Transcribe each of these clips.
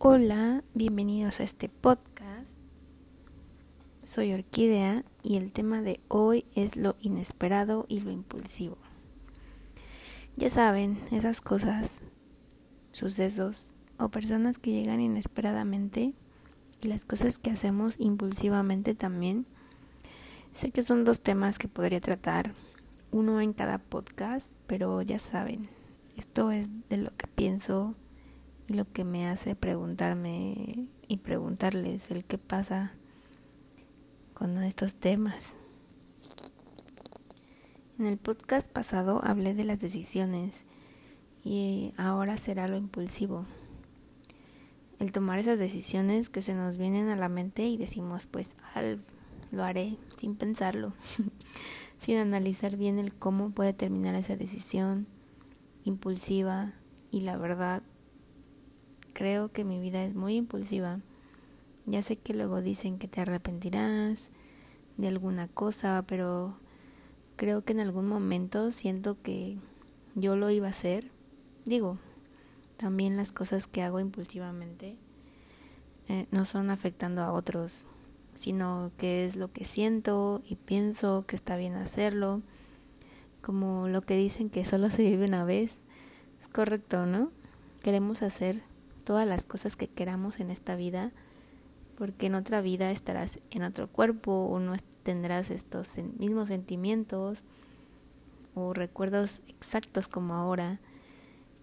Hola, bienvenidos a este podcast. Soy Orquídea y el tema de hoy es lo inesperado y lo impulsivo. Ya saben, esas cosas, sucesos o personas que llegan inesperadamente y las cosas que hacemos impulsivamente también. Sé que son dos temas que podría tratar, uno en cada podcast, pero ya saben, esto es de lo que pienso lo que me hace preguntarme y preguntarles el qué pasa con estos temas. En el podcast pasado hablé de las decisiones y ahora será lo impulsivo. El tomar esas decisiones que se nos vienen a la mente y decimos pues al, lo haré sin pensarlo, sin analizar bien el cómo puede terminar esa decisión impulsiva y la verdad creo que mi vida es muy impulsiva. Ya sé que luego dicen que te arrepentirás de alguna cosa, pero creo que en algún momento siento que yo lo iba a hacer. Digo, también las cosas que hago impulsivamente eh, no son afectando a otros, sino que es lo que siento y pienso que está bien hacerlo. Como lo que dicen que solo se vive una vez. Es correcto, ¿no? Queremos hacer todas las cosas que queramos en esta vida, porque en otra vida estarás en otro cuerpo o no tendrás estos mismos sentimientos o recuerdos exactos como ahora.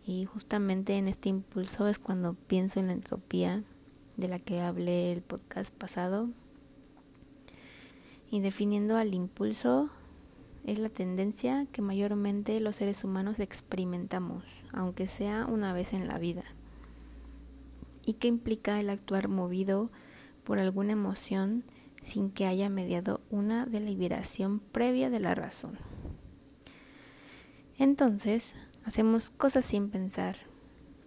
Y justamente en este impulso es cuando pienso en la entropía de la que hablé el podcast pasado. Y definiendo al impulso, es la tendencia que mayormente los seres humanos experimentamos, aunque sea una vez en la vida y qué implica el actuar movido por alguna emoción sin que haya mediado una deliberación previa de la razón. Entonces, hacemos cosas sin pensar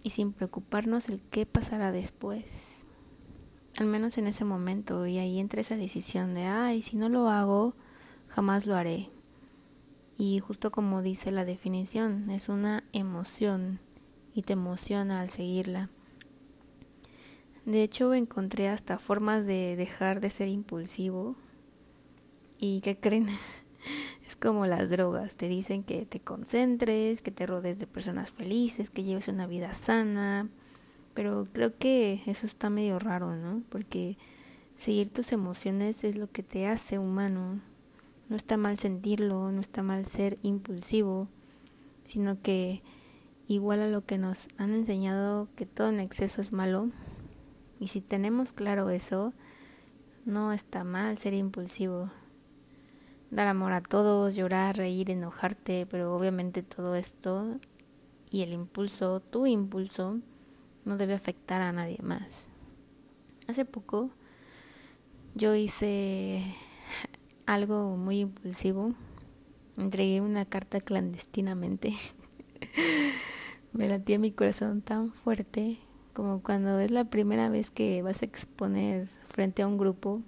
y sin preocuparnos el qué pasará después. Al menos en ese momento, y ahí entra esa decisión de, ay, si no lo hago, jamás lo haré. Y justo como dice la definición, es una emoción y te emociona al seguirla. De hecho, encontré hasta formas de dejar de ser impulsivo. ¿Y qué creen? es como las drogas. Te dicen que te concentres, que te rodees de personas felices, que lleves una vida sana. Pero creo que eso está medio raro, ¿no? Porque seguir tus emociones es lo que te hace humano. No está mal sentirlo, no está mal ser impulsivo, sino que igual a lo que nos han enseñado que todo en exceso es malo, y si tenemos claro eso, no está mal ser impulsivo. Dar amor a todos, llorar, reír, enojarte, pero obviamente todo esto y el impulso, tu impulso, no debe afectar a nadie más. Hace poco yo hice algo muy impulsivo. Entregué una carta clandestinamente. Me latía mi corazón tan fuerte como cuando es la primera vez que vas a exponer frente a un grupo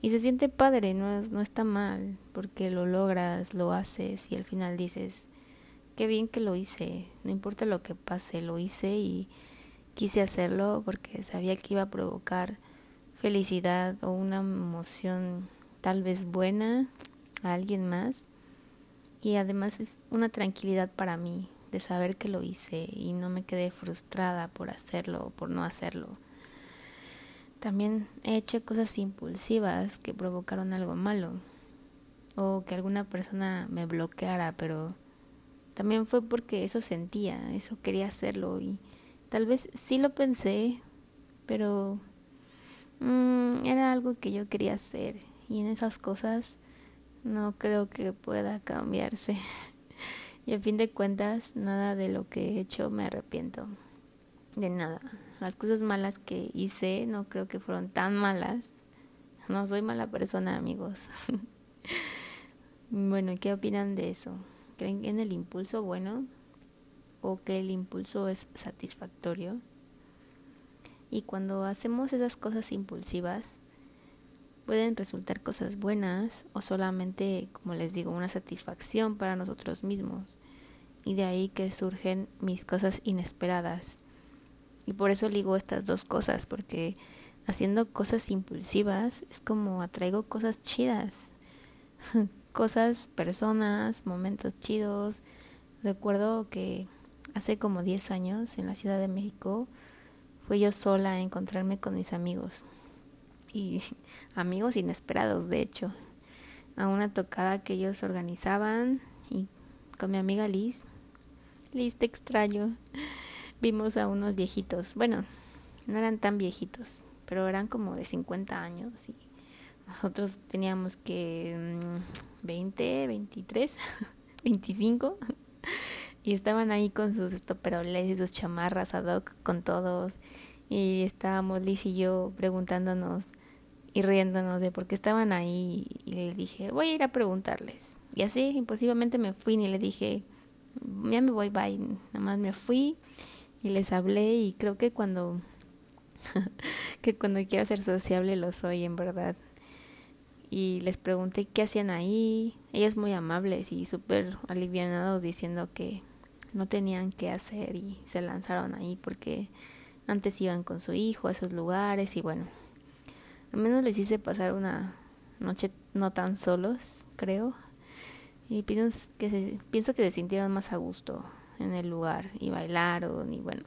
y se siente padre, no, no está mal, porque lo logras, lo haces y al final dices, qué bien que lo hice, no importa lo que pase, lo hice y quise hacerlo porque sabía que iba a provocar felicidad o una emoción tal vez buena a alguien más y además es una tranquilidad para mí de saber que lo hice y no me quedé frustrada por hacerlo o por no hacerlo. También he hecho cosas impulsivas que provocaron algo malo o que alguna persona me bloqueara, pero también fue porque eso sentía, eso quería hacerlo y tal vez sí lo pensé, pero mm, era algo que yo quería hacer y en esas cosas no creo que pueda cambiarse. Y a fin de cuentas, nada de lo que he hecho me arrepiento. De nada. Las cosas malas que hice no creo que fueron tan malas. No soy mala persona, amigos. bueno, ¿qué opinan de eso? ¿Creen en el impulso bueno? ¿O que el impulso es satisfactorio? Y cuando hacemos esas cosas impulsivas, pueden resultar cosas buenas o solamente, como les digo, una satisfacción para nosotros mismos. Y de ahí que surgen mis cosas inesperadas. Y por eso digo estas dos cosas, porque haciendo cosas impulsivas es como atraigo cosas chidas. cosas, personas, momentos chidos. Recuerdo que hace como 10 años en la Ciudad de México fui yo sola a encontrarme con mis amigos. Y amigos inesperados, de hecho. A una tocada que ellos organizaban y con mi amiga Liz. Liz, te extraño. Vimos a unos viejitos. Bueno, no eran tan viejitos, pero eran como de 50 años y nosotros teníamos que 20, 23, 25 y estaban ahí con sus estoperoles y sus chamarras ad hoc con todos y estábamos Liz y yo preguntándonos y riéndonos de por qué estaban ahí y le dije voy a ir a preguntarles y así impositivamente me fui y le dije ya me voy bye nada más me fui y les hablé y creo que cuando que cuando quiero ser sociable lo soy en verdad. Y les pregunté qué hacían ahí ellos muy amables y súper alivianados diciendo que no tenían qué hacer y se lanzaron ahí porque antes iban con su hijo a esos lugares y bueno, al menos les hice pasar una noche no tan solos, creo. Y pienso que se, pienso que se sintieron más a gusto en el lugar y bailaron y bueno,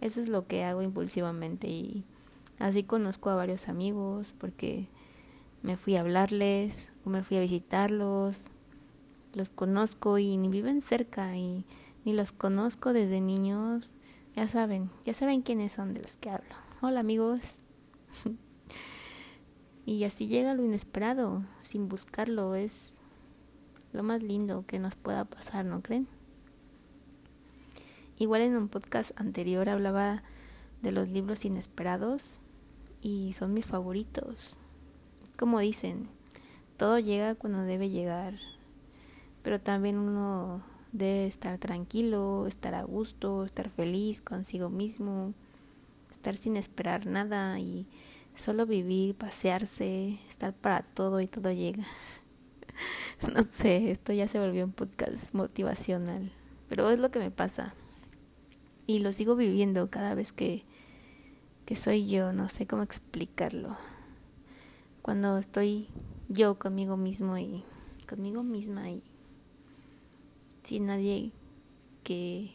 eso es lo que hago impulsivamente y así conozco a varios amigos porque me fui a hablarles o me fui a visitarlos los conozco y ni viven cerca y ni los conozco desde niños. Ya saben, ya saben quiénes son de los que hablo. Hola amigos. y así llega lo inesperado, sin buscarlo, es lo más lindo que nos pueda pasar, ¿no creen? Igual en un podcast anterior hablaba de los libros inesperados y son mis favoritos. como dicen, todo llega cuando debe llegar pero también uno debe estar tranquilo, estar a gusto, estar feliz consigo mismo, estar sin esperar nada y solo vivir, pasearse, estar para todo y todo llega. no sé, esto ya se volvió un podcast motivacional, pero es lo que me pasa. Y lo sigo viviendo cada vez que, que soy yo, no sé cómo explicarlo. Cuando estoy yo conmigo mismo y conmigo misma y sin nadie que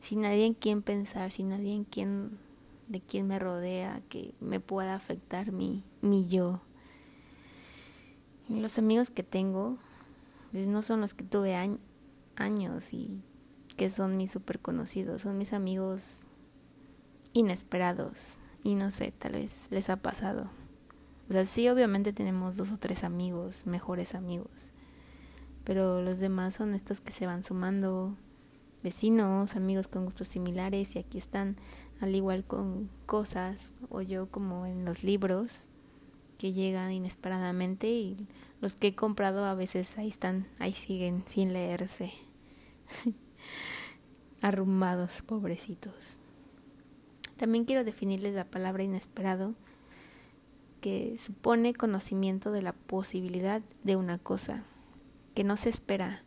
sin nadie en quien pensar, sin nadie en quien de quien me rodea que me pueda afectar mi mi yo. Los amigos que tengo pues no son los que tuve años y que son mis super conocidos, son mis amigos inesperados y no sé, tal vez les ha pasado. O sea, sí, obviamente tenemos dos o tres amigos, mejores amigos, pero los demás son estos que se van sumando, vecinos, amigos con gustos similares y aquí están al igual con cosas o yo como en los libros que llegan inesperadamente y los que he comprado a veces ahí están, ahí siguen sin leerse. Arrumbados, pobrecitos. También quiero definirles la palabra inesperado que supone conocimiento de la posibilidad de una cosa que no se espera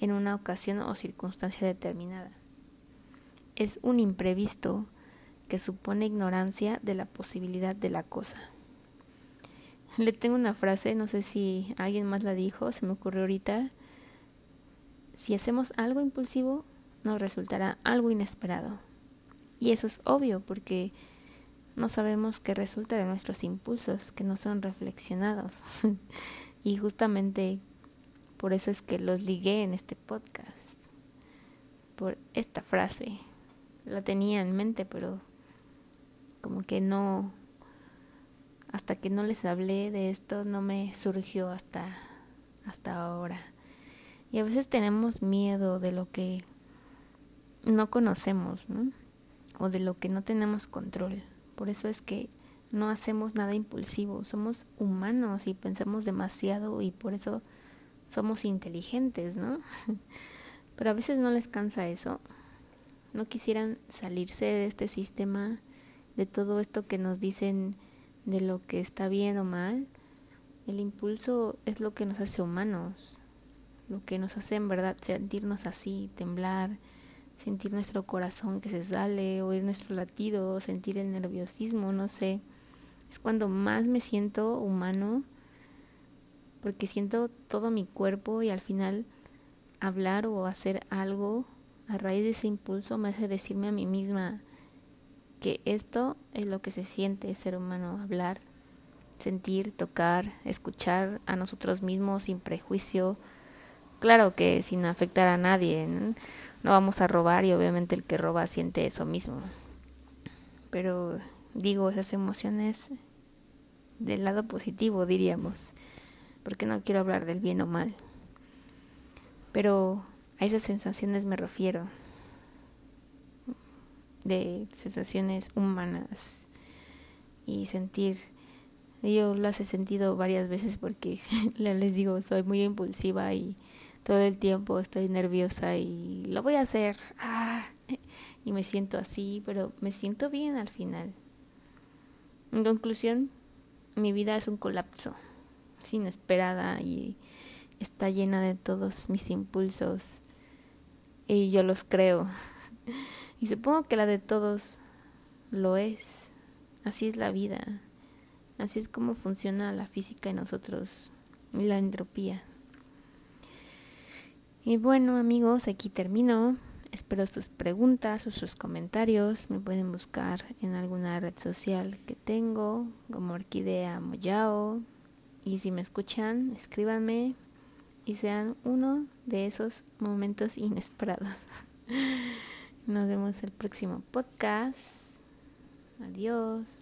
en una ocasión o circunstancia determinada. Es un imprevisto que supone ignorancia de la posibilidad de la cosa. Le tengo una frase, no sé si alguien más la dijo, se me ocurrió ahorita. Si hacemos algo impulsivo, nos resultará algo inesperado. Y eso es obvio porque no sabemos qué resulta de nuestros impulsos que no son reflexionados. y justamente por eso es que los ligué en este podcast. Por esta frase. La tenía en mente, pero como que no, hasta que no les hablé de esto, no me surgió hasta, hasta ahora. Y a veces tenemos miedo de lo que no conocemos, ¿no? O de lo que no tenemos control. Por eso es que no hacemos nada impulsivo. Somos humanos y pensamos demasiado y por eso somos inteligentes, ¿no? Pero a veces no les cansa eso. No quisieran salirse de este sistema, de todo esto que nos dicen de lo que está bien o mal. El impulso es lo que nos hace humanos, lo que nos hace en verdad sentirnos así, temblar, sentir nuestro corazón que se sale, oír nuestro latido, sentir el nerviosismo, no sé. Es cuando más me siento humano porque siento todo mi cuerpo y al final hablar o hacer algo a raíz de ese impulso me hace decirme a mí misma que esto es lo que se siente ser humano, hablar, sentir, tocar, escuchar a nosotros mismos sin prejuicio, claro que sin afectar a nadie, ¿no? vamos a robar y obviamente el que roba siente eso mismo. Pero digo esas emociones del lado positivo, diríamos, porque no quiero hablar del bien o mal. Pero a esas sensaciones me refiero, de sensaciones humanas y sentir. Yo las he sentido varias veces porque les digo, soy muy impulsiva y todo el tiempo estoy nerviosa y lo voy a hacer. Ah, y me siento así, pero me siento bien al final. En conclusión, mi vida es un colapso, es inesperada y está llena de todos mis impulsos y yo los creo. Y supongo que la de todos lo es. Así es la vida. Así es como funciona la física en nosotros y la entropía. Y bueno amigos, aquí termino. Espero sus preguntas o sus comentarios. Me pueden buscar en alguna red social que tengo, como Orquídea Moyao. Y si me escuchan, escríbanme y sean uno de esos momentos inesperados. Nos vemos el próximo podcast. Adiós.